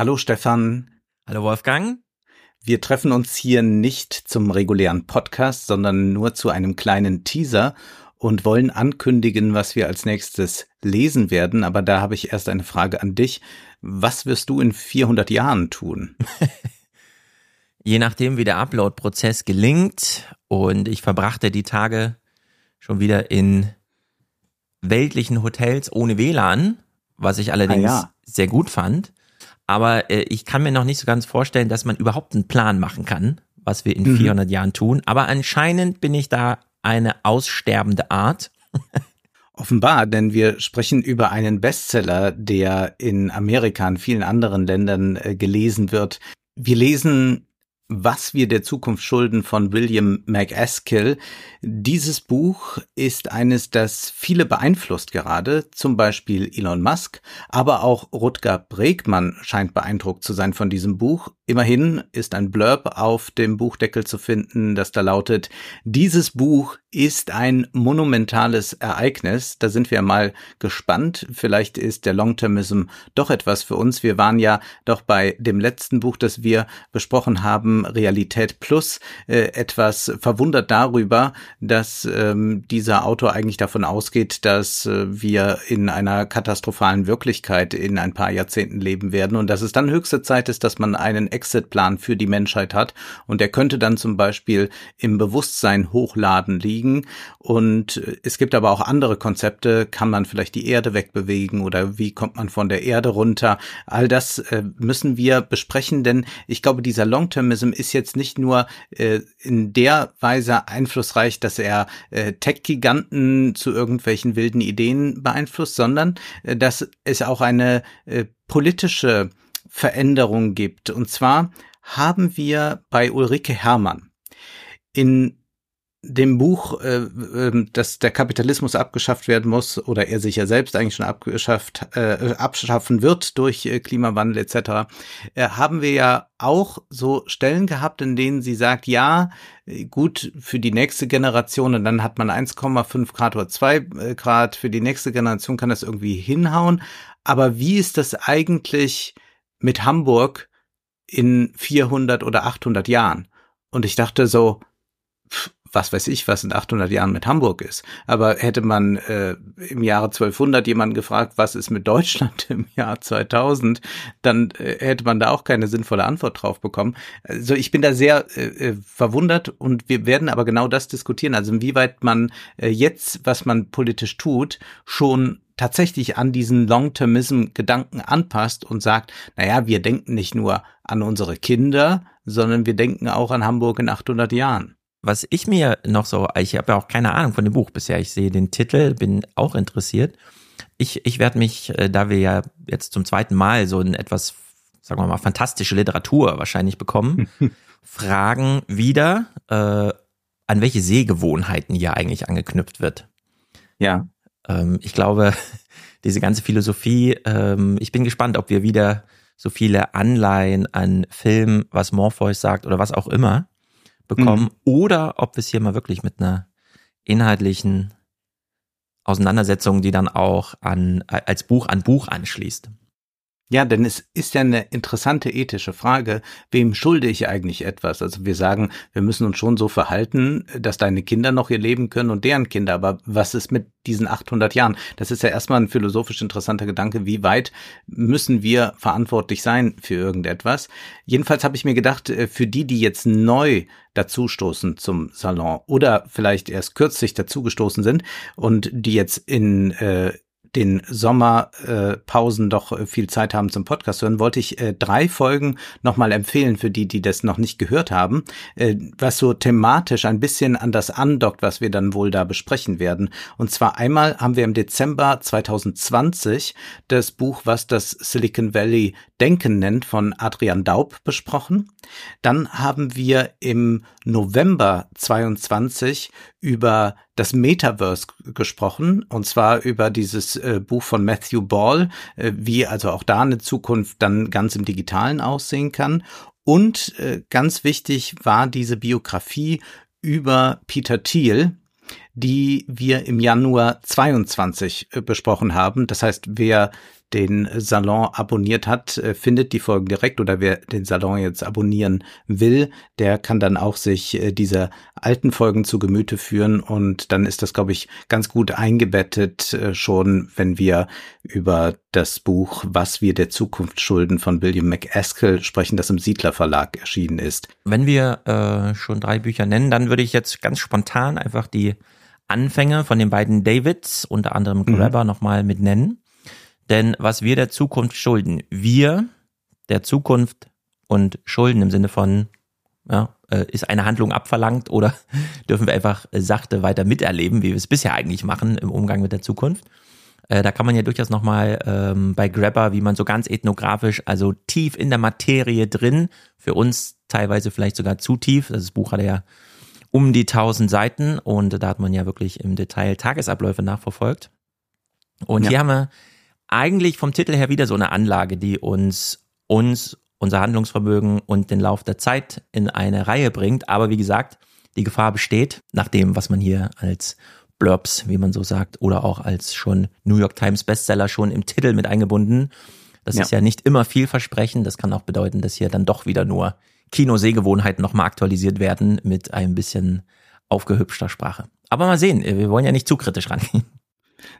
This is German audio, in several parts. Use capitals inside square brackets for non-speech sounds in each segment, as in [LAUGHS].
Hallo Stefan. Hallo Wolfgang. Wir treffen uns hier nicht zum regulären Podcast, sondern nur zu einem kleinen Teaser und wollen ankündigen, was wir als nächstes lesen werden. Aber da habe ich erst eine Frage an dich. Was wirst du in 400 Jahren tun? [LAUGHS] Je nachdem, wie der Upload-Prozess gelingt und ich verbrachte die Tage schon wieder in weltlichen Hotels ohne WLAN, was ich allerdings ah, ja. sehr gut fand. Aber äh, ich kann mir noch nicht so ganz vorstellen, dass man überhaupt einen Plan machen kann, was wir in mhm. 400 Jahren tun. Aber anscheinend bin ich da eine aussterbende Art. [LAUGHS] Offenbar, denn wir sprechen über einen Bestseller, der in Amerika und vielen anderen Ländern äh, gelesen wird. Wir lesen was wir der Zukunft schulden von William McAskill. Dieses Buch ist eines, das viele beeinflusst gerade, zum Beispiel Elon Musk, aber auch Rutger Bregmann scheint beeindruckt zu sein von diesem Buch. Immerhin ist ein Blurb auf dem Buchdeckel zu finden, das da lautet, dieses Buch ist ein monumentales Ereignis. Da sind wir mal gespannt. Vielleicht ist der Longtermism doch etwas für uns. Wir waren ja doch bei dem letzten Buch, das wir besprochen haben, Realität Plus, äh, etwas verwundert darüber, dass ähm, dieser Autor eigentlich davon ausgeht, dass äh, wir in einer katastrophalen Wirklichkeit in ein paar Jahrzehnten leben werden und dass es dann höchste Zeit ist, dass man einen Exit-Plan für die Menschheit hat und der könnte dann zum Beispiel im Bewusstsein hochladen liegen. Und äh, es gibt aber auch andere Konzepte. Kann man vielleicht die Erde wegbewegen oder wie kommt man von der Erde runter? All das äh, müssen wir besprechen, denn ich glaube, dieser Long-Termism ist jetzt nicht nur äh, in der Weise einflussreich, dass er äh, Tech-Giganten zu irgendwelchen wilden Ideen beeinflusst, sondern äh, dass es auch eine äh, politische Veränderung gibt. Und zwar haben wir bei Ulrike Herrmann in dem Buch, äh, äh, dass der Kapitalismus abgeschafft werden muss oder er sich ja selbst eigentlich schon abgeschafft, äh, abschaffen wird durch äh, Klimawandel etc., äh, haben wir ja auch so Stellen gehabt, in denen sie sagt, ja, gut, für die nächste Generation und dann hat man 1,5 Grad oder 2 äh, Grad, für die nächste Generation kann das irgendwie hinhauen. Aber wie ist das eigentlich mit Hamburg in 400 oder 800 Jahren? Und ich dachte so, pff, was weiß ich, was in 800 Jahren mit Hamburg ist. Aber hätte man äh, im Jahre 1200 jemanden gefragt, was ist mit Deutschland [LAUGHS] im Jahr 2000, dann äh, hätte man da auch keine sinnvolle Antwort drauf bekommen. Also ich bin da sehr äh, äh, verwundert und wir werden aber genau das diskutieren. Also inwieweit man äh, jetzt, was man politisch tut, schon tatsächlich an diesen Long-Termism-Gedanken anpasst und sagt, naja, wir denken nicht nur an unsere Kinder, sondern wir denken auch an Hamburg in 800 Jahren was ich mir noch so, ich habe ja auch keine Ahnung von dem Buch bisher. Ich sehe den Titel, bin auch interessiert. Ich, ich werde mich, äh, da wir ja jetzt zum zweiten Mal so ein etwas, sagen wir mal, fantastische Literatur wahrscheinlich bekommen, [LAUGHS] fragen wieder, äh, an welche Sehgewohnheiten hier eigentlich angeknüpft wird. Ja. Ähm, ich glaube, [LAUGHS] diese ganze Philosophie, ähm, ich bin gespannt, ob wir wieder so viele Anleihen an Film, was Morpheus sagt oder was auch immer, bekommen mhm. oder ob wir es hier mal wirklich mit einer inhaltlichen Auseinandersetzung, die dann auch an, als Buch an Buch anschließt. Ja, denn es ist ja eine interessante ethische Frage, wem schulde ich eigentlich etwas? Also wir sagen, wir müssen uns schon so verhalten, dass deine Kinder noch ihr Leben können und deren Kinder, aber was ist mit diesen 800 Jahren? Das ist ja erstmal ein philosophisch interessanter Gedanke, wie weit müssen wir verantwortlich sein für irgendetwas? Jedenfalls habe ich mir gedacht, äh, für die, die jetzt neu dazustoßen zum Salon oder vielleicht erst kürzlich dazugestoßen sind und die jetzt in äh, den Sommerpausen äh, doch viel Zeit haben zum Podcast hören, wollte ich äh, drei Folgen nochmal empfehlen für die, die das noch nicht gehört haben, äh, was so thematisch ein bisschen an das andockt, was wir dann wohl da besprechen werden. Und zwar einmal haben wir im Dezember 2020 das Buch, was das Silicon Valley Denken nennt, von Adrian Daub besprochen. Dann haben wir im November 22 über das Metaverse gesprochen, und zwar über dieses äh, Buch von Matthew Ball, äh, wie also auch da eine Zukunft dann ganz im Digitalen aussehen kann. Und äh, ganz wichtig war diese Biografie über Peter Thiel, die wir im Januar 22 äh, besprochen haben. Das heißt, wer den Salon abonniert hat, äh, findet die Folgen direkt oder wer den Salon jetzt abonnieren will, der kann dann auch sich äh, diese alten Folgen zu Gemüte führen und dann ist das, glaube ich, ganz gut eingebettet äh, schon, wenn wir über das Buch Was wir der Zukunft schulden von William McAskill sprechen, das im Siedler Verlag erschienen ist. Wenn wir äh, schon drei Bücher nennen, dann würde ich jetzt ganz spontan einfach die Anfänge von den beiden Davids, unter anderem Grabber, mhm. nochmal mit nennen. Denn was wir der Zukunft schulden, wir der Zukunft und Schulden im Sinne von, ja, äh, ist eine Handlung abverlangt oder [LAUGHS] dürfen wir einfach sachte weiter miterleben, wie wir es bisher eigentlich machen im Umgang mit der Zukunft. Äh, da kann man ja durchaus nochmal ähm, bei Grabber, wie man so ganz ethnografisch, also tief in der Materie drin, für uns teilweise vielleicht sogar zu tief. Das Buch hat ja um die 1000 Seiten und da hat man ja wirklich im Detail Tagesabläufe nachverfolgt. Und ja. hier haben wir eigentlich vom Titel her wieder so eine Anlage, die uns, uns, unser Handlungsvermögen und den Lauf der Zeit in eine Reihe bringt. Aber wie gesagt, die Gefahr besteht, nach dem, was man hier als Blurbs, wie man so sagt, oder auch als schon New York Times Bestseller schon im Titel mit eingebunden. Das ja. ist ja nicht immer vielversprechend. Das kann auch bedeuten, dass hier dann doch wieder nur Kinosehgewohnheiten nochmal aktualisiert werden mit ein bisschen aufgehübschter Sprache. Aber mal sehen, wir wollen ja nicht zu kritisch rangehen.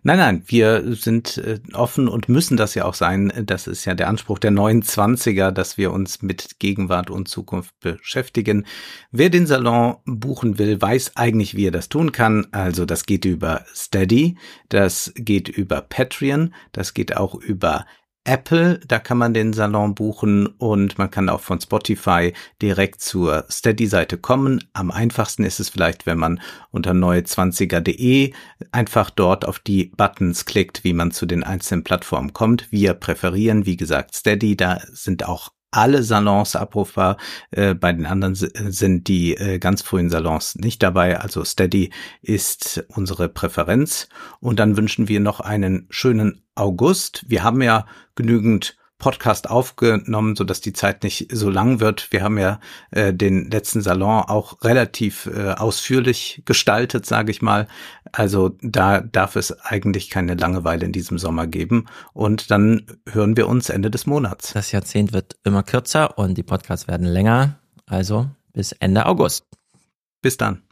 Nein, nein, wir sind äh, offen und müssen das ja auch sein. Das ist ja der Anspruch der 29er, dass wir uns mit Gegenwart und Zukunft beschäftigen. Wer den Salon buchen will, weiß eigentlich, wie er das tun kann. Also das geht über Steady, das geht über Patreon, das geht auch über Apple, da kann man den Salon buchen und man kann auch von Spotify direkt zur Steady-Seite kommen. Am einfachsten ist es vielleicht, wenn man unter neue20er.de einfach dort auf die Buttons klickt, wie man zu den einzelnen Plattformen kommt. Wir präferieren, wie gesagt, Steady. Da sind auch alle Salons abrufbar. Äh, bei den anderen sind die äh, ganz frühen Salons nicht dabei. Also Steady ist unsere Präferenz. Und dann wünschen wir noch einen schönen August. Wir haben ja genügend Podcast aufgenommen, so dass die Zeit nicht so lang wird. Wir haben ja äh, den letzten Salon auch relativ äh, ausführlich gestaltet, sage ich mal. Also da darf es eigentlich keine Langeweile in diesem Sommer geben. Und dann hören wir uns Ende des Monats. Das Jahrzehnt wird immer kürzer und die Podcasts werden länger. Also bis Ende August. Bis dann.